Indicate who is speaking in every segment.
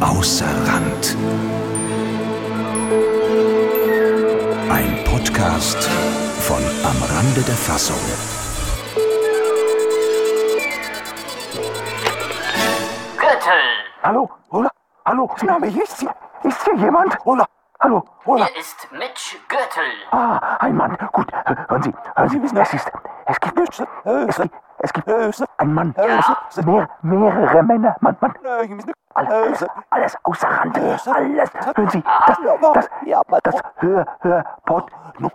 Speaker 1: Außer Rand. Ein Podcast von Am Rande der Fassung.
Speaker 2: Gürtel,
Speaker 3: Hallo, Ola, hallo, na, wer ist hier? Ist hier jemand? Ola, hallo, Ola.
Speaker 2: hier ist Mitch Gürtel.
Speaker 3: Ah, ein Mann. Gut, hören Sie, hören Sie, es ist, es gibt, es gibt, es gibt ein Mann. Mehr, mehrere Männer, Mann, Mann. Alles, alles außer Rand, alles. Hören Sie, das, das, das Hör, Hör, Pod,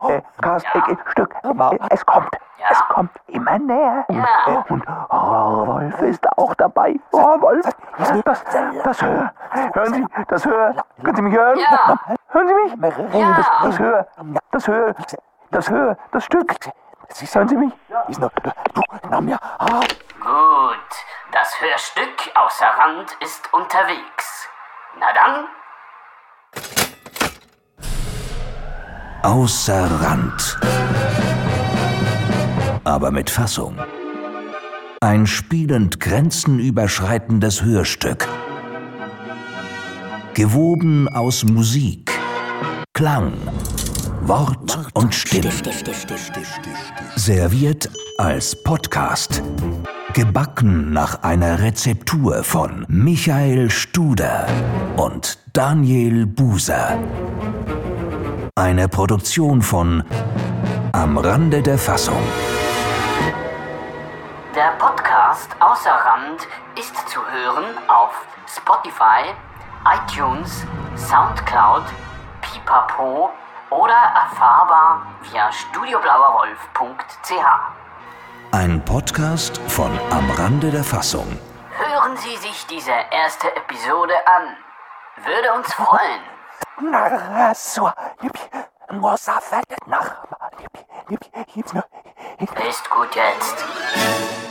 Speaker 3: äh, Cast, äh, Stück, äh, es kommt, es kommt immer näher.
Speaker 2: Ja.
Speaker 3: Und Wolf ist auch dabei. Oh, Wolf, das, das Hör, hören Sie, das Hör, können Sie mich hören?
Speaker 2: Ja.
Speaker 3: Hören Sie mich?
Speaker 2: Ja.
Speaker 3: Das, das Hör, das Hör, das Hör, das Stück. Hören Sie mich? Du, na mir, ah,
Speaker 2: Gut, das Hörstück außer Rand ist unterwegs. Na dann,
Speaker 1: Außer Rand. Aber mit Fassung. Ein spielend grenzenüberschreitendes Hörstück. Gewoben aus Musik, Klang, Wort und Stimme. Serviert als Podcast. Gebacken nach einer Rezeptur von Michael Studer und Daniel Buser. Eine Produktion von Am Rande der Fassung.
Speaker 2: der Podcast außer Rand ist zu hören auf Spotify, iTunes, Soundcloud, Pipapo oder erfahrbar via studioblauerwolf.ch.
Speaker 1: Ein Podcast von Am Rande der Fassung.
Speaker 2: Hören Sie sich diese erste Episode an. Würde uns freuen. Ist gut jetzt.